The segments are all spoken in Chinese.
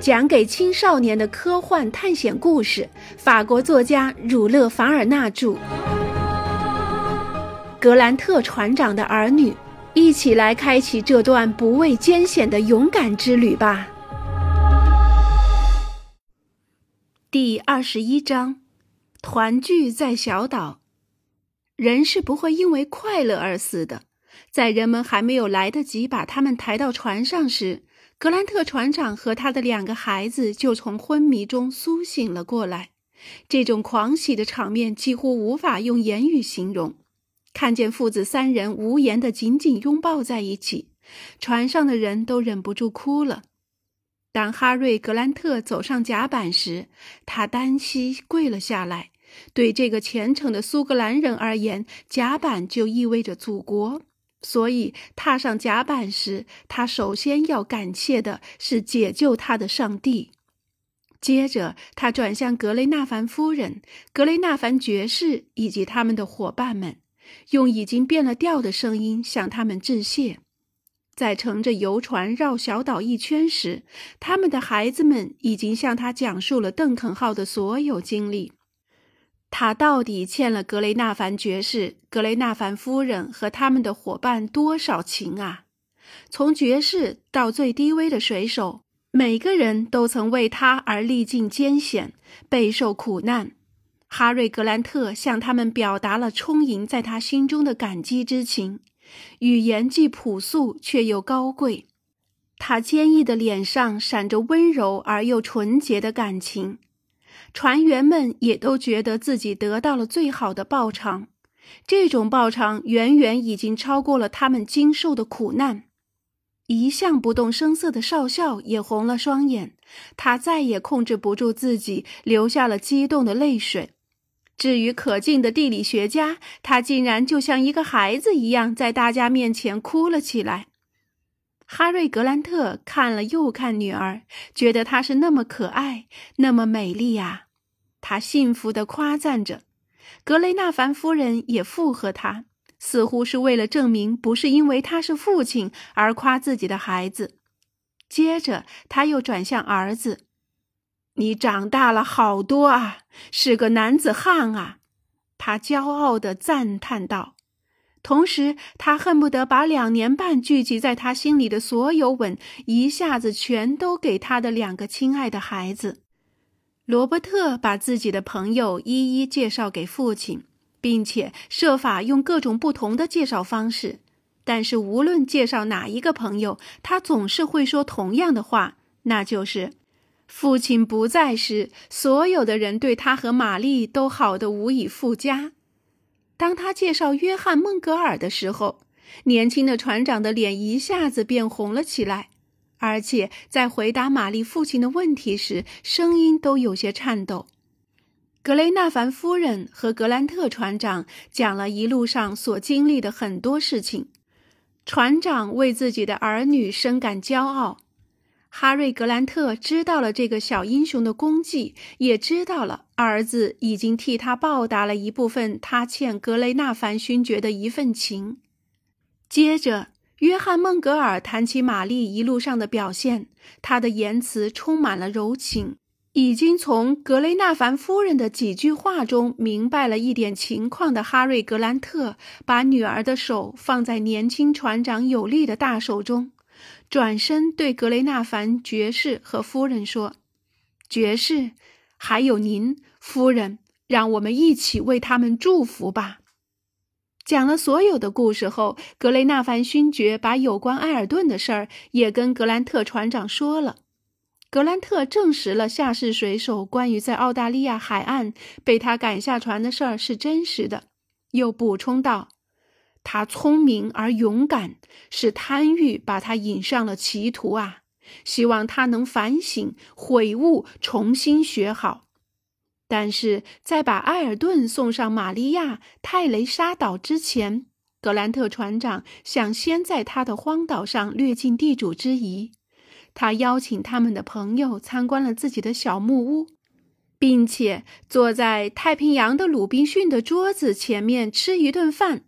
讲给青少年的科幻探险故事，法国作家儒勒·凡尔纳著。格兰特船长的儿女，一起来开启这段不畏艰险的勇敢之旅吧。第二十一章：团聚在小岛。人是不会因为快乐而死的。在人们还没有来得及把他们抬到船上时，格兰特船长和他的两个孩子就从昏迷中苏醒了过来。这种狂喜的场面几乎无法用言语形容。看见父子三人无言地紧紧拥抱在一起，船上的人都忍不住哭了。当哈瑞·格兰特走上甲板时，他单膝跪了下来。对这个虔诚的苏格兰人而言，甲板就意味着祖国。所以，踏上甲板时，他首先要感谢的是解救他的上帝。接着，他转向格雷纳凡夫人、格雷纳凡爵士以及他们的伙伴们，用已经变了调的声音向他们致谢。在乘着游船绕小岛一圈时，他们的孩子们已经向他讲述了邓肯号的所有经历。他到底欠了格雷纳凡爵士、格雷纳凡夫人和他们的伙伴多少情啊？从爵士到最低微的水手，每个人都曾为他而历尽艰险，备受苦难。哈瑞·格兰特向他们表达了充盈在他心中的感激之情，语言既朴素却又高贵。他坚毅的脸上闪着温柔而又纯洁的感情。船员们也都觉得自己得到了最好的报偿，这种报偿远远已经超过了他们经受的苦难。一向不动声色的少校也红了双眼，他再也控制不住自己，流下了激动的泪水。至于可敬的地理学家，他竟然就像一个孩子一样，在大家面前哭了起来。哈瑞·格兰特看了又看女儿，觉得她是那么可爱，那么美丽呀。他幸福地夸赞着，格雷纳凡夫人也附和他，似乎是为了证明不是因为他是父亲而夸自己的孩子。接着，他又转向儿子：“你长大了好多啊，是个男子汉啊！”他骄傲地赞叹道。同时，他恨不得把两年半聚集在他心里的所有吻，一下子全都给他的两个亲爱的孩子。罗伯特把自己的朋友一一介绍给父亲，并且设法用各种不同的介绍方式。但是，无论介绍哪一个朋友，他总是会说同样的话，那就是：父亲不在时，所有的人对他和玛丽都好得无以复加。当他介绍约翰·孟格尔的时候，年轻的船长的脸一下子变红了起来，而且在回答玛丽父亲的问题时，声音都有些颤抖。格雷纳凡夫人和格兰特船长讲了一路上所经历的很多事情，船长为自己的儿女深感骄傲。哈瑞·格兰特知道了这个小英雄的功绩，也知道了儿子已经替他报答了一部分他欠格雷纳凡勋爵的一份情。接着，约翰·孟格尔谈起玛丽一路上的表现，他的言辞充满了柔情。已经从格雷纳凡夫人的几句话中明白了一点情况的哈瑞·格兰特，把女儿的手放在年轻船长有力的大手中。转身对格雷纳凡爵士和夫人说：“爵士，还有您，夫人，让我们一起为他们祝福吧。”讲了所有的故事后，格雷纳凡勋爵把有关埃尔顿的事儿也跟格兰特船长说了。格兰特证实了夏氏水手关于在澳大利亚海岸被他赶下船的事儿是真实的，又补充道。他聪明而勇敢，是贪欲把他引上了歧途啊！希望他能反省、悔悟，重新学好。但是在把埃尔顿送上玛利亚泰雷莎岛之前，格兰特船长想先在他的荒岛上略尽地主之谊。他邀请他们的朋友参观了自己的小木屋，并且坐在太平洋的鲁滨逊的桌子前面吃一顿饭。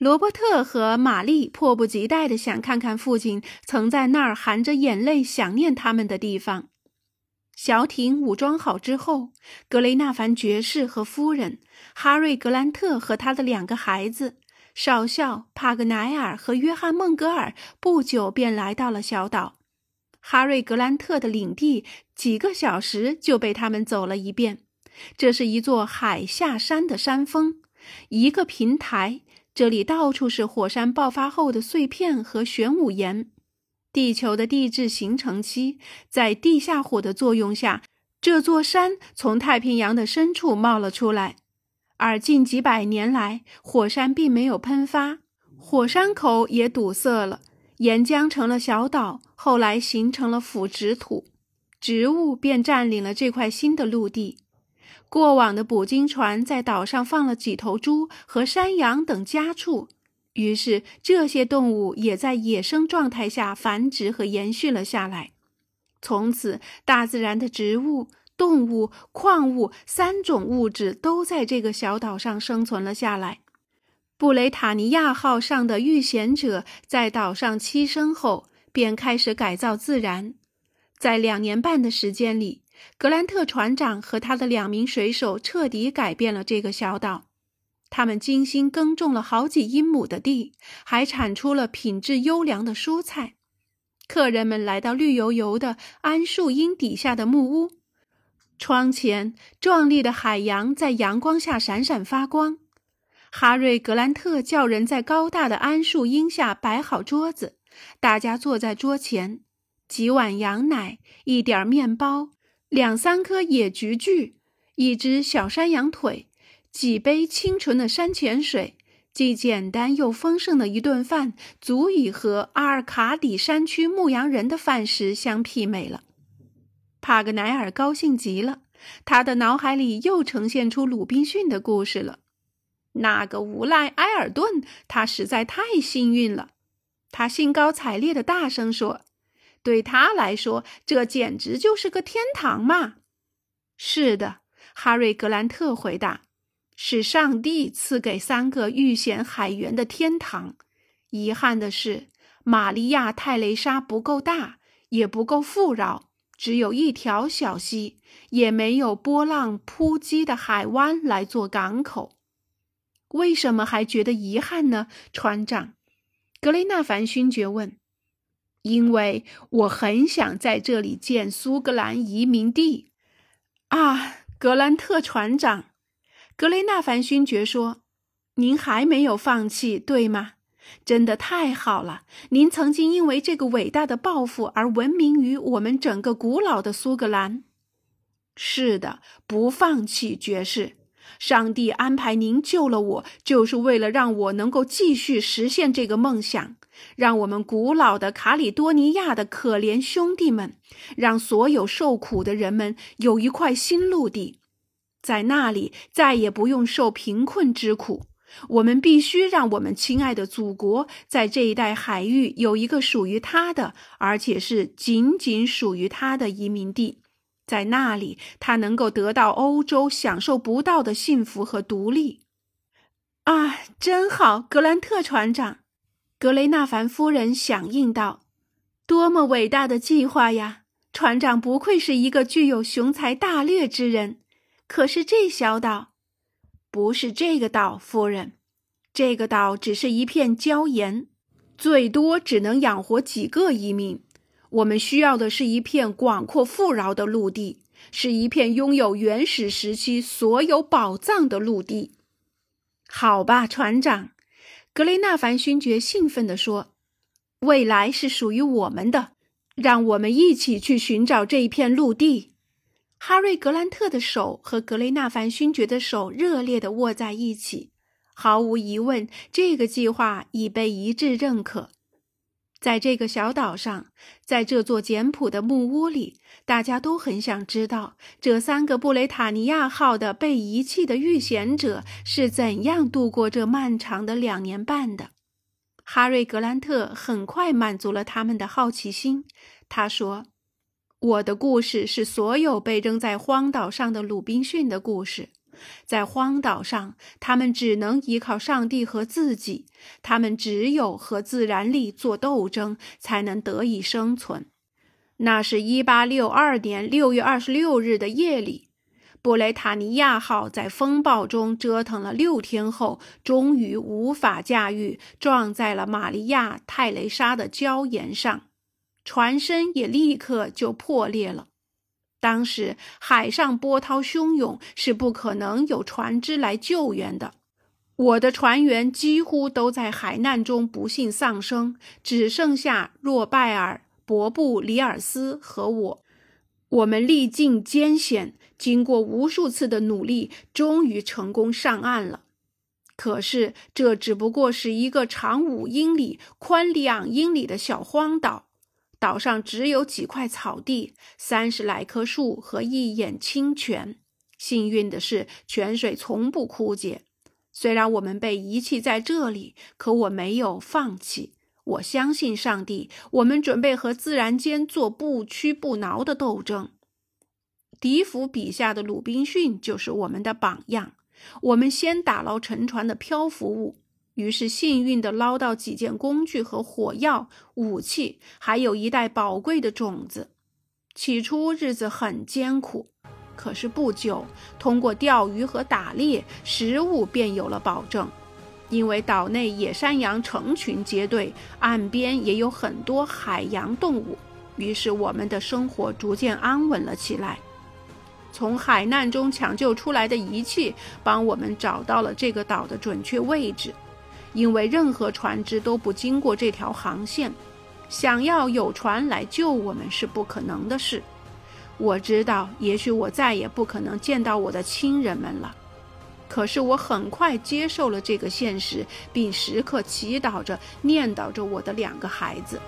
罗伯特和玛丽迫不及待地想看看父亲曾在那儿含着眼泪想念他们的地方。小艇武装好之后，格雷纳凡爵士和夫人哈瑞·格兰特和他的两个孩子少校帕格奈尔和约翰·孟格尔不久便来到了小岛。哈瑞·格兰特的领地几个小时就被他们走了一遍。这是一座海下山的山峰，一个平台。这里到处是火山爆发后的碎片和玄武岩。地球的地质形成期，在地下火的作用下，这座山从太平洋的深处冒了出来。而近几百年来，火山并没有喷发，火山口也堵塞了，岩浆成了小岛，后来形成了腐殖土，植物便占领了这块新的陆地。过往的捕鲸船在岛上放了几头猪和山羊等家畜。于是，这些动物也在野生状态下繁殖和延续了下来。从此，大自然的植物、动物、矿物三种物质都在这个小岛上生存了下来。布雷塔尼亚号上的遇险者在岛上栖身后，便开始改造自然。在两年半的时间里，格兰特船长和他的两名水手彻底改变了这个小岛。他们精心耕种了好几英亩的地，还产出了品质优良的蔬菜。客人们来到绿油油的桉树荫底下的木屋，窗前壮丽的海洋在阳光下闪闪发光。哈瑞·格兰特叫人在高大的桉树荫下摆好桌子，大家坐在桌前，几碗羊奶，一点面包，两三颗野菊苣，一只小山羊腿。几杯清纯的山泉水，既简单又丰盛的一顿饭，足以和阿尔卡底山区牧羊人的饭食相媲美了。帕格奈尔高兴极了，他的脑海里又呈现出鲁滨逊的故事了。那个无赖埃尔顿，他实在太幸运了。他兴高采烈地大声说：“对他来说，这简直就是个天堂嘛！”是的，哈瑞·格兰特回答。是上帝赐给三个遇险海员的天堂。遗憾的是，玛利亚·泰雷莎不够大，也不够富饶，只有一条小溪，也没有波浪扑击的海湾来做港口。为什么还觉得遗憾呢，船长？格雷纳凡勋爵问。因为我很想在这里建苏格兰移民地。啊，格兰特船长。格雷纳凡勋爵说：“您还没有放弃，对吗？真的太好了！您曾经因为这个伟大的抱负而闻名于我们整个古老的苏格兰。是的，不放弃，爵士。上帝安排您救了我，就是为了让我能够继续实现这个梦想，让我们古老的卡里多尼亚的可怜兄弟们，让所有受苦的人们有一块新陆地。”在那里再也不用受贫困之苦。我们必须让我们亲爱的祖国在这一带海域有一个属于他的，而且是仅仅属于他的移民地。在那里，他能够得到欧洲享受不到的幸福和独立。啊，真好，格兰特船长！格雷纳凡夫人响应道：“多么伟大的计划呀！船长不愧是一个具有雄才大略之人。”可是这小岛，不是这个岛，夫人。这个岛只是一片礁岩，最多只能养活几个移民。我们需要的是一片广阔富饶的陆地，是一片拥有原始时期所有宝藏的陆地。好吧，船长，格雷纳凡勋爵兴奋地说：“未来是属于我们的，让我们一起去寻找这一片陆地。”哈瑞·格兰特的手和格雷纳凡勋爵的手热烈地握在一起。毫无疑问，这个计划已被一致认可。在这个小岛上，在这座简朴的木屋里，大家都很想知道这三个布雷塔尼亚号的被遗弃的遇险者是怎样度过这漫长的两年半的。哈瑞·格兰特很快满足了他们的好奇心。他说。我的故事是所有被扔在荒岛上的鲁滨逊的故事。在荒岛上，他们只能依靠上帝和自己，他们只有和自然力做斗争，才能得以生存。那是一八六二年六月二十六日的夜里，布雷塔尼亚号在风暴中折腾了六天后，终于无法驾驭，撞在了玛利亚泰雷莎的礁岩上，船身也立刻就破裂了。当时海上波涛汹涌，是不可能有船只来救援的。我的船员几乎都在海难中不幸丧生，只剩下若拜尔。伯布里尔斯和我，我们历尽艰险，经过无数次的努力，终于成功上岸了。可是，这只不过是一个长五英里、宽两英里的小荒岛，岛上只有几块草地、三十来棵树和一眼清泉。幸运的是，泉水从不枯竭。虽然我们被遗弃在这里，可我没有放弃。我相信上帝。我们准备和自然间做不屈不挠的斗争。笛福笔下的鲁滨逊就是我们的榜样。我们先打捞沉船的漂浮物，于是幸运地捞到几件工具和火药、武器，还有一袋宝贵的种子。起初日子很艰苦，可是不久，通过钓鱼和打猎，食物便有了保证。因为岛内野山羊成群结队，岸边也有很多海洋动物，于是我们的生活逐渐安稳了起来。从海难中抢救出来的仪器帮我们找到了这个岛的准确位置，因为任何船只都不经过这条航线，想要有船来救我们是不可能的事。我知道，也许我再也不可能见到我的亲人们了。可是我很快接受了这个现实，并时刻祈祷着、念叨着我的两个孩子。